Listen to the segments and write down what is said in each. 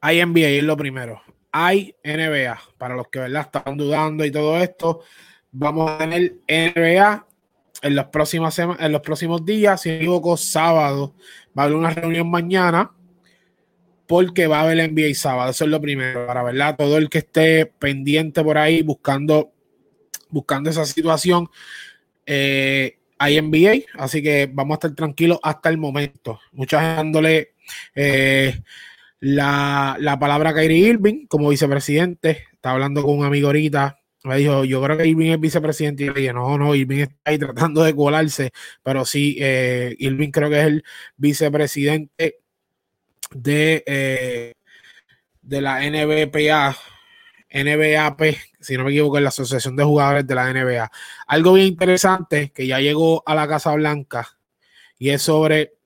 Hay NBA, es lo primero. Hay NBA, para los que ¿verdad? estaban dudando y todo esto. Vamos a tener NBA en los próximos, en los próximos días, si no equivoco, sábado. Va a haber una reunión mañana porque va a haber NBA sábado. Eso es lo primero, para verdad, todo el que esté pendiente por ahí buscando, buscando esa situación. Eh, hay NBA, así que vamos a estar tranquilos hasta el momento. Muchas dándole eh, la, la, palabra Kyrie Irving como vicepresidente. Estaba hablando con un amigo ahorita. Me dijo, yo creo que Irving es vicepresidente. Y le dije, no, no, Irving está ahí tratando de colarse. Pero sí, eh, Irving creo que es el vicepresidente de, eh, de la NBPA, NBAP, si no me equivoco, es la Asociación de Jugadores de la NBA. Algo bien interesante que ya llegó a la Casa Blanca y es sobre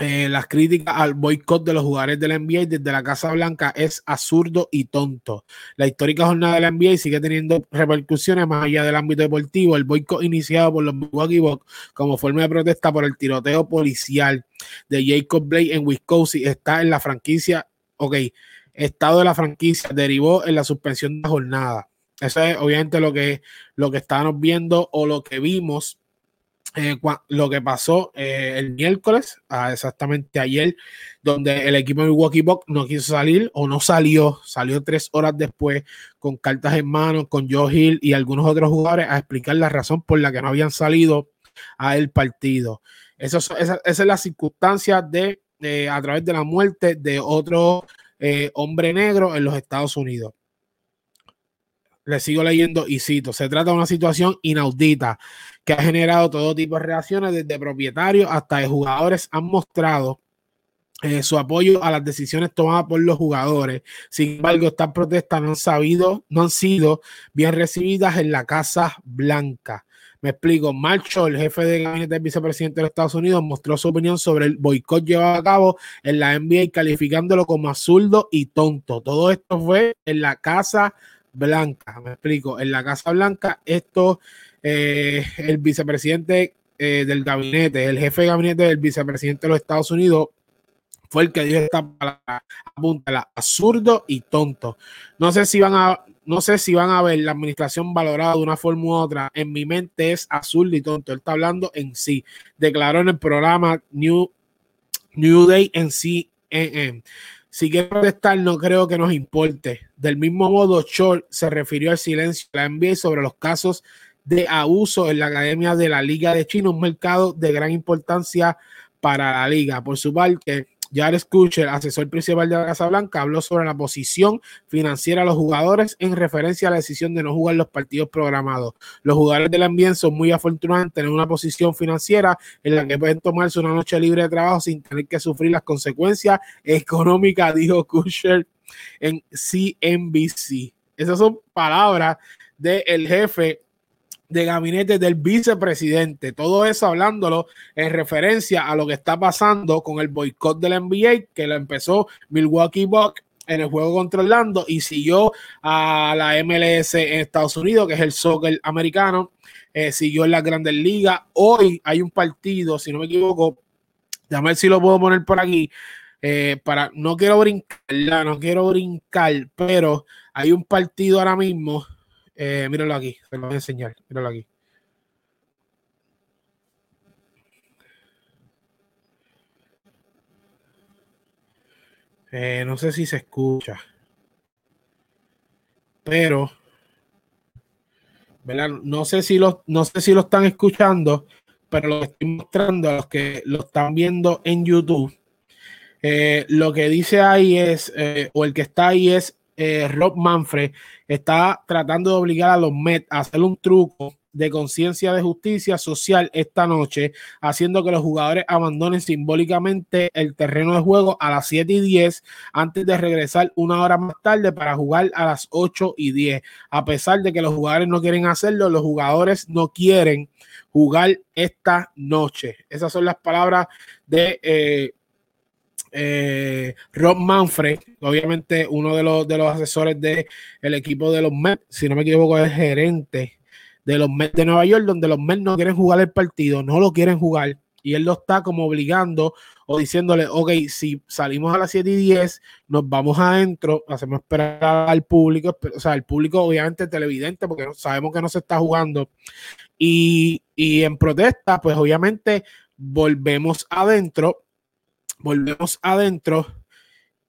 eh, las críticas al boicot de los jugadores de la NBA desde la Casa Blanca es absurdo y tonto. La histórica jornada de la NBA sigue teniendo repercusiones más allá del ámbito deportivo. El boicot iniciado por los Milwaukee Bucks como forma de protesta por el tiroteo policial de Jacob Blake en Wisconsin está en la franquicia. Ok, estado de la franquicia derivó en la suspensión de la jornada. Eso es obviamente lo que, lo que estábamos viendo o lo que vimos eh, lo que pasó eh, el miércoles, ah, exactamente ayer, donde el equipo de Milwaukee Bucks no quiso salir o no salió, salió tres horas después con cartas en mano, con Joe Hill y algunos otros jugadores a explicar la razón por la que no habían salido a el partido. Eso, esa, es la circunstancia de, a través de la muerte de otro eh, hombre negro en los Estados Unidos le sigo leyendo y cito, se trata de una situación inaudita que ha generado todo tipo de reacciones desde propietarios hasta de jugadores han mostrado eh, su apoyo a las decisiones tomadas por los jugadores. Sin embargo, estas protestas no han sabido, no han sido bien recibidas en la Casa Blanca. Me explico. Marshall, el jefe de gabinete del vicepresidente de los Estados Unidos, mostró su opinión sobre el boicot llevado a cabo en la NBA, calificándolo como absurdo y tonto. Todo esto fue en la Casa Blanca. Me explico. En la Casa Blanca, esto, eh, el vicepresidente eh, del gabinete, el jefe de gabinete del vicepresidente de los Estados Unidos, fue el que dijo esta palabra, la absurdo y tonto. No sé si van a, no sé si van a ver la administración valorada de una forma u otra. En mi mente es absurdo y tonto. Él está hablando en sí. Declaró en el programa New, New Day en sí. Si quiere protestar, no creo que nos importe. Del mismo modo, Short se refirió al silencio de la NBA sobre los casos de abuso en la Academia de la Liga de China, un mercado de gran importancia para la liga. Por su parte, Jared Kuchel, asesor principal de la Casa Blanca, habló sobre la posición financiera de los jugadores en referencia a la decisión de no jugar los partidos programados. Los jugadores del ambiente son muy afortunados en tener una posición financiera en la que pueden tomarse una noche libre de trabajo sin tener que sufrir las consecuencias económicas, dijo Kuchel en CNBC. Esas son palabras del jefe de gabinete del vicepresidente. Todo eso hablándolo en referencia a lo que está pasando con el boicot del NBA que lo empezó Milwaukee Bucks en el juego contra Orlando y siguió a la MLS en Estados Unidos, que es el soccer americano, eh, siguió en las grandes ligas. Hoy hay un partido, si no me equivoco, déjame ver si lo puedo poner por aquí. Eh, para, no quiero brincar, no quiero brincar, pero hay un partido ahora mismo eh, míralo aquí, te lo voy a enseñar. Míralo aquí. Eh, no sé si se escucha. Pero. No sé si lo, no sé si lo están escuchando, pero lo estoy mostrando a los que lo están viendo en YouTube. Eh, lo que dice ahí es, o el que está ahí es eh, Rob Manfred está tratando de obligar a los Mets a hacer un truco de conciencia de justicia social esta noche, haciendo que los jugadores abandonen simbólicamente el terreno de juego a las 7 y 10 antes de regresar una hora más tarde para jugar a las 8 y 10. A pesar de que los jugadores no quieren hacerlo, los jugadores no quieren jugar esta noche. Esas son las palabras de eh, eh, Rob Manfred, obviamente uno de los, de los asesores del el equipo de los Mets, si no me equivoco, es gerente de los Mets de Nueva York, donde los Mets no quieren jugar el partido, no lo quieren jugar, y él lo está como obligando o diciéndole, ok, si salimos a las 7 y 10, nos vamos adentro, hacemos esperar al público, o sea, el público obviamente televidente, porque sabemos que no se está jugando, y, y en protesta, pues obviamente volvemos adentro, volvemos adentro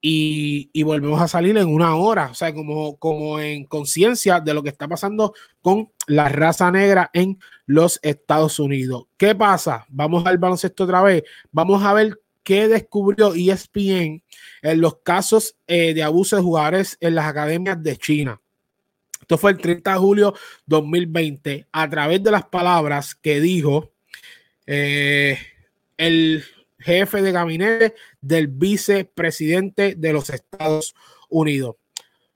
y, volvemos a salir en una hora, o sea, como, como en conciencia de lo que está pasando con la raza negra en los Estados Unidos. ¿Qué pasa? Vamos al baloncesto otra vez, vamos a ver qué descubrió ESPN en los casos eh, de abuso de jugadores en las academias de China. Esto fue el 30 de julio 2020, a través de las palabras que dijo eh, el jefe de gabinete del vicepresidente de los Estados Unidos.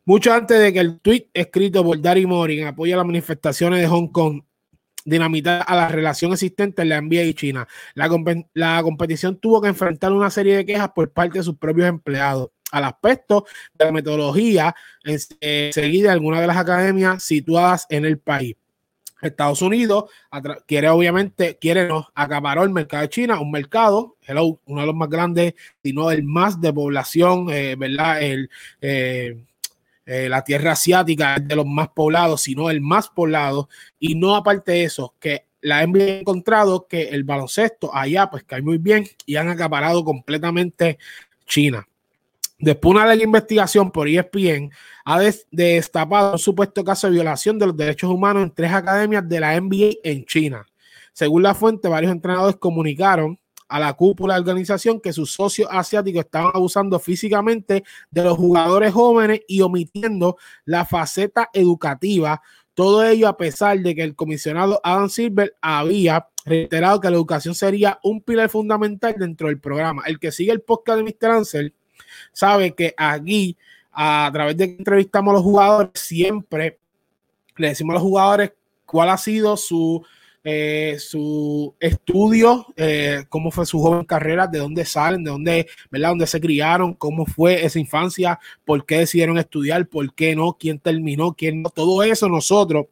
Mucho antes de que el tuit escrito por Dari Mori en apoyo a las manifestaciones de Hong Kong dinamitar a la relación existente en la NBA y China, la, competición tuvo que enfrentar una serie de quejas por parte de sus propios empleados al aspecto de la metodología en, eh, seguida de algunas de las academias situadas en el país. Estados Unidos quiere obviamente, quiere nos acaparó el mercado de China, un mercado, hello, uno de los más grandes, sino el más de población, eh, ¿verdad? El, eh, eh, la tierra asiática es de los más poblados, sino el más poblado, y no aparte de eso, que la NBA ha encontrado que el baloncesto allá pues cae muy bien y han acaparado completamente China. Después una de investigación por ESPN ha destapado un supuesto caso de violación de los derechos humanos en tres academias de la NBA en China. Según la fuente, varios entrenadores comunicaron a la cúpula de la organización que sus socios asiáticos estaban abusando físicamente de los jugadores jóvenes y omitiendo la faceta educativa. Todo ello a pesar de que el comisionado Adam Silver había reiterado que la educación sería un pilar fundamental dentro del programa. El que sigue el podcast de Mr. Ansel sabe que aquí, a través de que entrevistamos a los jugadores, siempre le decimos a los jugadores cuál ha sido su, eh, su estudio, eh, cómo fue su joven carrera, de dónde salen, de dónde, ¿verdad? Dónde se criaron, cómo fue esa infancia, por qué decidieron estudiar, por qué no, quién terminó, quién no. Todo eso nosotros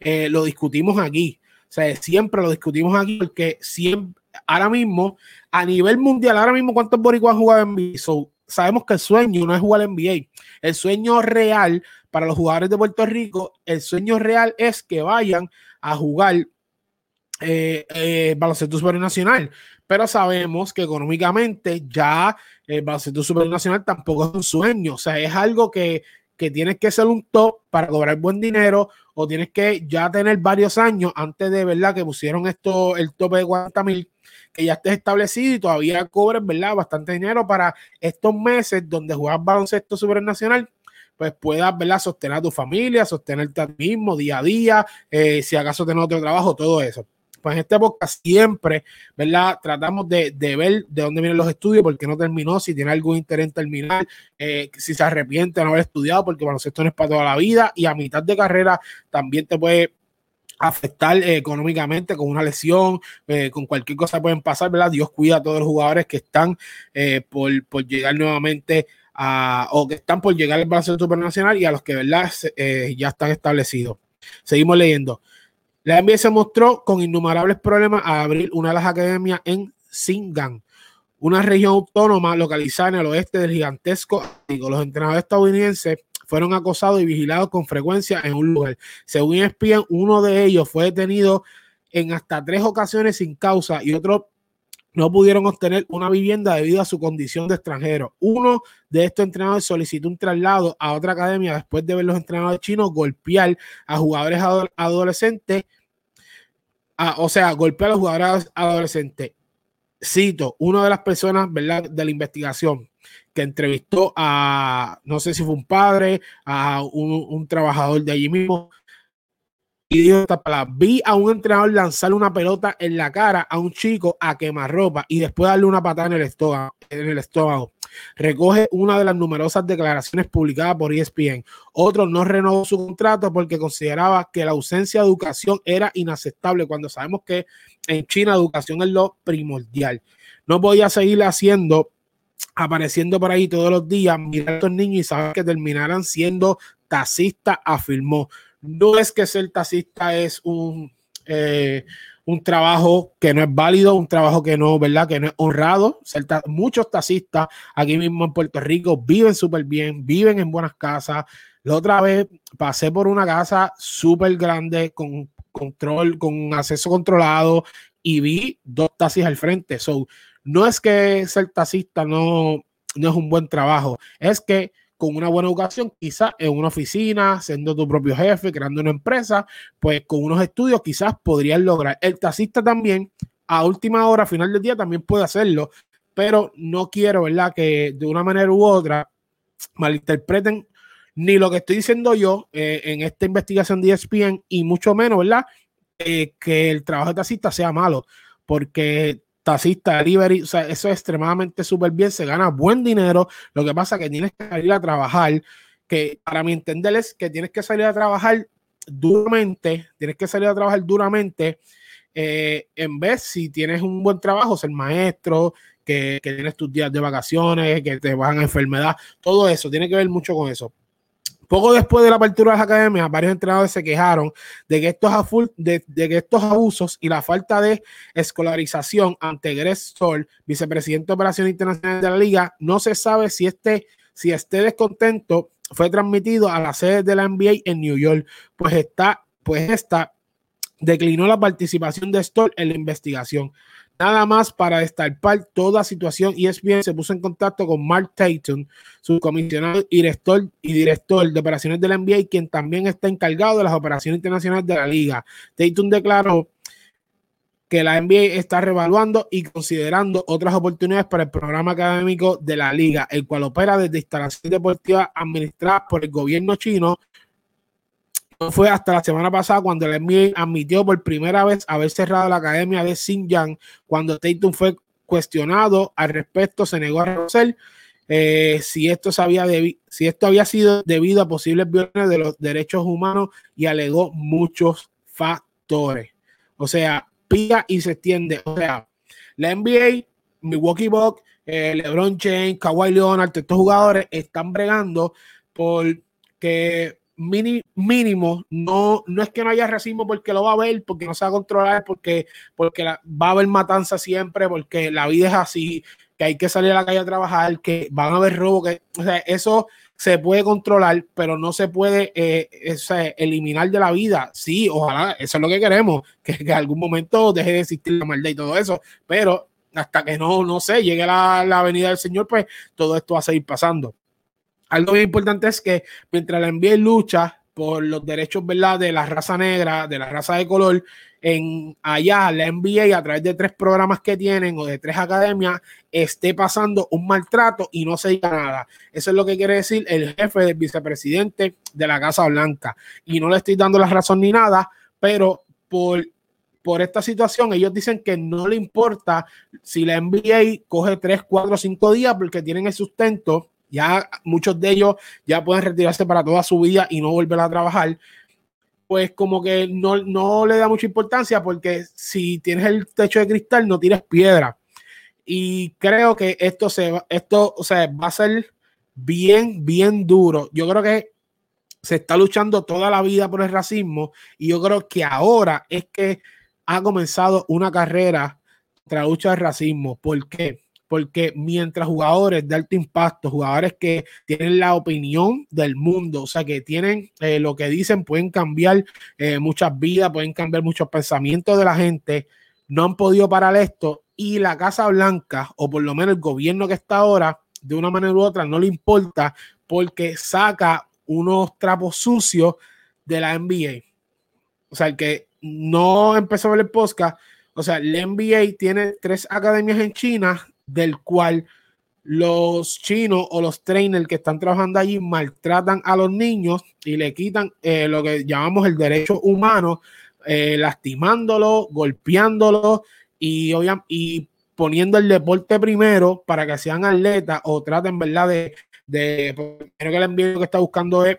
eh, lo discutimos aquí. O sea, siempre lo discutimos aquí porque siempre, ahora mismo, a nivel mundial, ahora mismo, ¿cuántos boricuas jugado en NBA? Sabemos que el sueño no es jugar NBA. El sueño real para los jugadores de Puerto Rico, el sueño real es que vayan a jugar eh, eh, baloncesto supernacional. Pero sabemos que económicamente ya el baloncesto supernacional tampoco es un sueño. O sea, es algo que, que tienes que ser un top para cobrar buen dinero o tienes que ya tener varios años antes de verdad que pusieron esto el tope de 40 mil que ya estés establecido y todavía cobres, ¿verdad? Bastante dinero para estos meses donde juegas baloncesto supernacional, pues puedas, ¿verdad? Sostener a tu familia, sostenerte a ti mismo día a día, eh, si acaso tener otro trabajo, todo eso. Pues en este podcast siempre, ¿verdad? Tratamos de, ver de dónde vienen los estudios, por qué no terminó, si tiene algún interés en terminar, eh, si se arrepiente de no haber estudiado, porque baloncesto no es para toda la vida y a mitad de carrera también te puede afectar eh, económicamente con una lesión, eh, con cualquier cosa pueden pasar, ¿verdad? Dios cuida a todos los jugadores que están eh, por, llegar nuevamente a, o que están por llegar al baloncesto supernacional y a los que, ¿verdad? ya están establecidos. Seguimos leyendo. La NBA se mostró con innumerables problemas a abrir una de las academias en Singan, una región autónoma localizada en el oeste del gigantesco. Los entrenadores estadounidenses fueron acosados y vigilados con frecuencia en un lugar. Según ESPN, uno de ellos fue detenido en hasta tres ocasiones sin causa y otros no pudieron obtener una vivienda debido a su condición de extranjero. Uno de estos entrenadores solicitó un traslado a otra academia después de ver los entrenadores chinos golpear a jugadores adolescentes, o sea, golpear a los jugadores adolescentes. Cito, una de las personas ¿verdad? de la investigación que entrevistó a, no sé si fue un padre, a un, trabajador de allí mismo, y dijo esta palabra, vi a un entrenador lanzarle una pelota en la cara a un chico a quemarropa y después darle una patada en el estómago. En el estómago. Recoge una de las numerosas declaraciones publicadas por ESPN. Otro no renovó su contrato porque consideraba que la ausencia de educación era inaceptable cuando sabemos que en China educación es lo primordial. No podía seguir haciendo apareciendo por ahí todos los días, mirar a estos niños y saber que terminarán siendo taxistas, afirmó. No es que ser taxista es un eh, un trabajo que no es válido, un trabajo que no, ¿verdad? Que no es honrado. muchos taxistas aquí mismo en Puerto Rico viven súper bien, viven en buenas casas. La otra vez pasé por una casa súper grande con control, con acceso controlado y vi dos taxis al frente. So, no es que ser taxista no, no es un buen trabajo, es que con una buena educación, quizás en una oficina, siendo tu propio jefe, creando una empresa, pues con unos estudios quizás podrías lograr. El taxista también, a última hora, final del día, también puede hacerlo, pero no quiero, ¿verdad? Que de una manera u otra malinterpreten ni lo que estoy diciendo yo eh, en esta investigación de ESPN y mucho menos, ¿verdad? Eh, que el trabajo de taxista sea malo, porque taxista, delivery, o sea, eso es extremadamente súper bien, se gana buen dinero, lo que pasa es que tienes que salir a trabajar, que para mi entender es que tienes que salir a trabajar duramente, tienes que salir a trabajar duramente, eh, en vez si tienes un buen trabajo, ser maestro, que, tienes tus días de vacaciones, que te van a enfermedad, todo eso, tiene que ver mucho con eso. Poco después de la apertura de las academias, varios entrenadores se quejaron de que estos, abusos y la falta de escolarización ante Greg Stoll, vicepresidente de Operaciones Internacionales de la Liga, no se sabe si este, este descontento fue transmitido a la sede de la NBA en New York, pues está, pues esta declinó la participación de Stoll en la investigación. Nada más para destapar toda situación, ESPN se puso en contacto con Mark Tatum, su comisionado y director, y director de operaciones de la NBA, quien también está encargado de las operaciones internacionales de la liga. Tatum declaró que la NBA está revaluando y considerando otras oportunidades para el programa académico de la liga, el cual opera desde instalaciones deportivas administradas por el gobierno chino fue hasta la semana pasada cuando el NBA admitió por primera vez haber cerrado la academia de Xinjiang. Cuando Tatum fue cuestionado al respecto, se negó a reconocer eh, si, esto sabía si esto había sido debido a posibles violaciones de los derechos humanos y alegó muchos factores. O sea, pica y se extiende. O sea, la NBA, Milwaukee Bucks, eh, LeBron James, Kawhi Leonard, estos jugadores están bregando por que mínimo, no, no es que no haya racismo porque lo va a haber, porque no se va a controlar, porque, porque va a haber matanza siempre, porque la vida es así, que hay que salir a la calle a trabajar, que van a haber robo, que o sea, eso se puede controlar, pero no se puede eh, eliminar de la vida. Sí, ojalá, eso es lo que queremos, que, que algún momento deje de existir la maldad y todo eso, pero hasta que no, no sé, llegue la, la venida del Señor, pues todo esto va a seguir pasando algo bien importante es que mientras la NBA lucha por los derechos ¿verdad? de la raza negra, de la raza de color, en allá la NBA a través de tres programas que tienen o de tres academias esté pasando un maltrato y no se diga nada. Eso es lo que quiere decir el jefe del vicepresidente de la Casa Blanca. Y no le estoy dando la razón ni nada, pero por, por esta situación ellos dicen que no le importa si la NBA coge tres, cuatro, cinco días porque tienen el sustento ya muchos de ellos ya pueden retirarse para toda su vida y no volver a trabajar, pues como que no, no le da mucha importancia porque si tienes el techo de cristal no tienes piedra. Y creo que esto, se va, esto o sea, va a ser bien, bien duro. Yo creo que se está luchando toda la vida por el racismo y yo creo que ahora es que ha comenzado una carrera tras lucha del racismo. ¿Por qué? Porque mientras jugadores de alto impacto, jugadores que tienen la opinión del mundo, o sea, que tienen eh, lo que dicen, pueden cambiar eh, muchas vidas, pueden cambiar muchos pensamientos de la gente, no han podido parar esto y la Casa Blanca, o por lo menos el gobierno que está ahora, de una manera u otra, no le importa porque saca unos trapos sucios de la NBA. O sea, el que no empezó a ver el podcast, o sea, la NBA tiene tres academias en China del cual los chinos o los trainers que están trabajando allí maltratan a los niños y le quitan eh, lo que llamamos el derecho humano, eh, lastimándolo, golpeándolo y, y poniendo el deporte primero para que sean atletas o traten, ¿verdad? De, de creo que el envío que está buscando es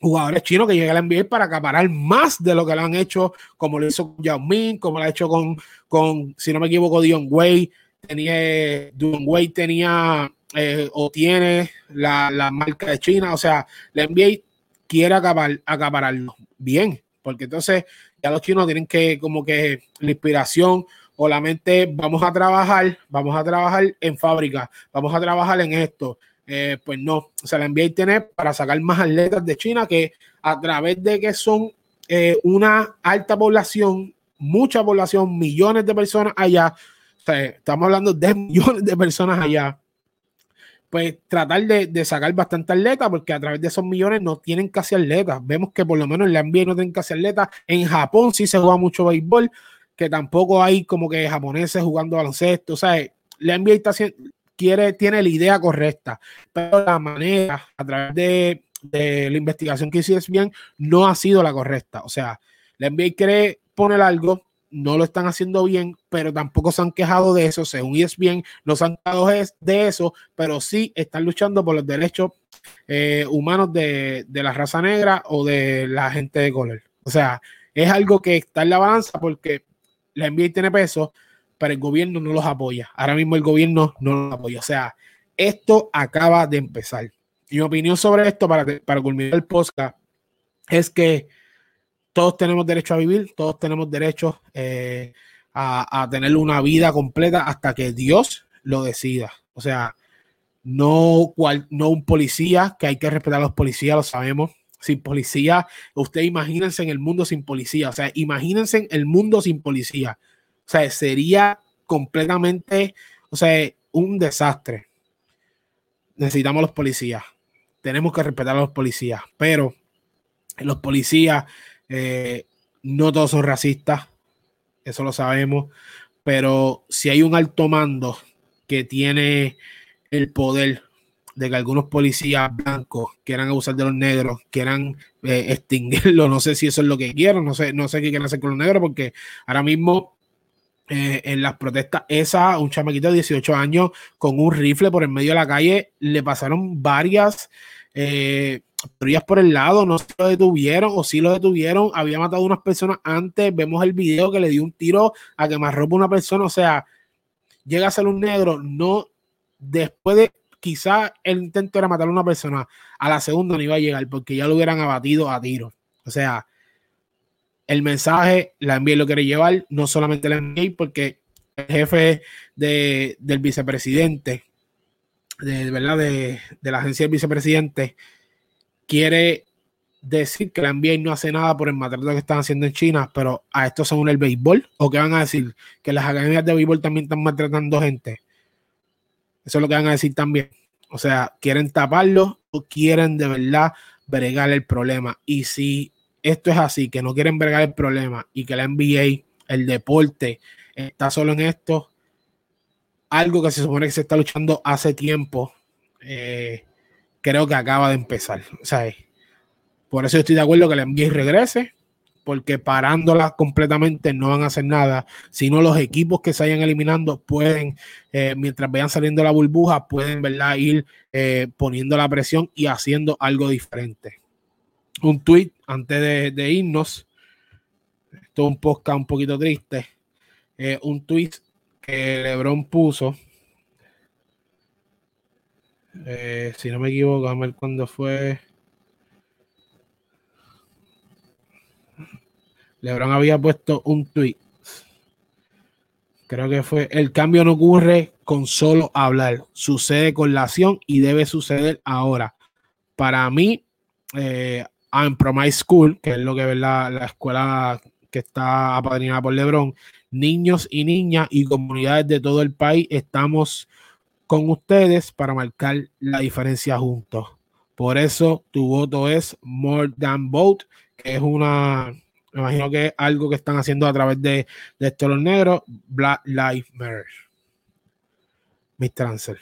jugadores chinos que lleguen al NBA para acaparar más de lo que le han hecho, como lo hizo Yao Ming, como lo ha hecho con, con, si no me equivoco, Dion Wei, tenía Wade tenía eh, o tiene la, marca de China, o sea, la NBA quiere acabar, acapararlo bien, porque entonces Ya los chinos tienen que, como que la inspiración o la mente, vamos a trabajar, vamos a trabajar en fábrica, vamos a trabajar en esto. Eh, pues no, o sea, la NBA tiene para sacar más atletas de China que a través de que son eh, una alta población, mucha población, millones de personas allá, estamos hablando de millones de personas allá, pues tratar de, sacar bastante atletas, porque a través de esos millones no tienen casi atletas. Vemos que por lo menos en la NBA no tienen casi atletas. En Japón sí se juega mucho béisbol, que tampoco hay como que japoneses jugando baloncesto. O sea, la NBA está quiere, tiene la idea correcta, pero la manera a través de, la investigación que hiciste bien no ha sido la correcta. O sea, la NBA quiere poner algo, no lo están haciendo bien, pero tampoco se han quejado de eso, según bien, no se han quejado de eso, pero sí están luchando por los derechos eh, humanos de, la raza negra o de la gente de color. O sea, es algo que está en la balanza porque la NBA tiene peso, pero el gobierno no los apoya. Ahora mismo el gobierno no los apoya. O sea, esto acaba de empezar. Mi opinión sobre esto, para, para culminar el podcast, es que todos tenemos derecho a vivir, todos tenemos derecho eh, a, tener una vida completa hasta que Dios lo decida. O sea, no, cual, no un policía, que hay que respetar a los policías, lo sabemos. Sin policía, usted imagínense en el mundo sin policía. O sea, imagínense en el mundo sin policía. O sea, sería completamente, o sea, un desastre. Necesitamos los policías. Tenemos que respetar a los policías, pero los policías eh, no todos son racistas, eso lo sabemos, pero si hay un alto mando que tiene el poder de que algunos policías blancos quieran abusar de los negros, quieran eh, extinguirlo, no sé si eso es lo que quieren, no sé, no sé qué quieren hacer con los negros, porque ahora mismo eh, en las protestas, esa, un chamaquito de 18 años con un rifle por el medio de la calle, le pasaron varias por el lado, no se lo detuvieron o si lo detuvieron, había matado a unas personas antes, vemos el video que le dio un tiro a que más ropa una persona, o sea, llega a ser un negro, no, después de, quizá el intento era matar a una persona, a la segunda no iba a llegar porque ya lo hubieran abatido a tiro, o sea, el mensaje, la NBA lo quiere llevar, no solamente la NBA, porque el jefe de, del vicepresidente, de, ¿verdad? De, de la agencia del vicepresidente, quiere decir que la NBA no hace nada por el maltrato que están haciendo en China, pero a esto se une el béisbol, o que van a decir que las academias de béisbol también están maltratando gente. Eso es lo que van a decir también. O sea, quieren taparlo o quieren de verdad bregar el problema. Y si esto es así, que no quieren bregar el problema y que la NBA, el deporte, está solo en esto, algo que se supone que se está luchando hace tiempo, eh, creo que acaba de empezar. Sea, por eso estoy de acuerdo que la NBA regrese, porque parándola completamente no van a hacer nada, sino los equipos que se vayan eliminando pueden, eh, mientras vayan saliendo la burbuja, pueden ¿verdad? ir eh, poniendo la presión y haciendo algo diferente. Un tweet antes de, irnos, esto es un podcast un poquito triste, eh, un tweet que Lebron puso eh, si no me equivoco, a ver cuándo fue. Lebron había puesto un tweet. Creo que fue, el cambio no ocurre con solo hablar, sucede con la acción y debe suceder ahora. Para mí, eh, en Promise School, que es lo que es la, la escuela que está apadrinada por Lebron, niños y niñas y comunidades de todo el país estamos con ustedes para marcar la diferencia juntos. Por eso tu voto es More Than Vote, que es una, me imagino que es algo que están haciendo a través de, de estos negros, Black Lives Matter. Mr. Ansel.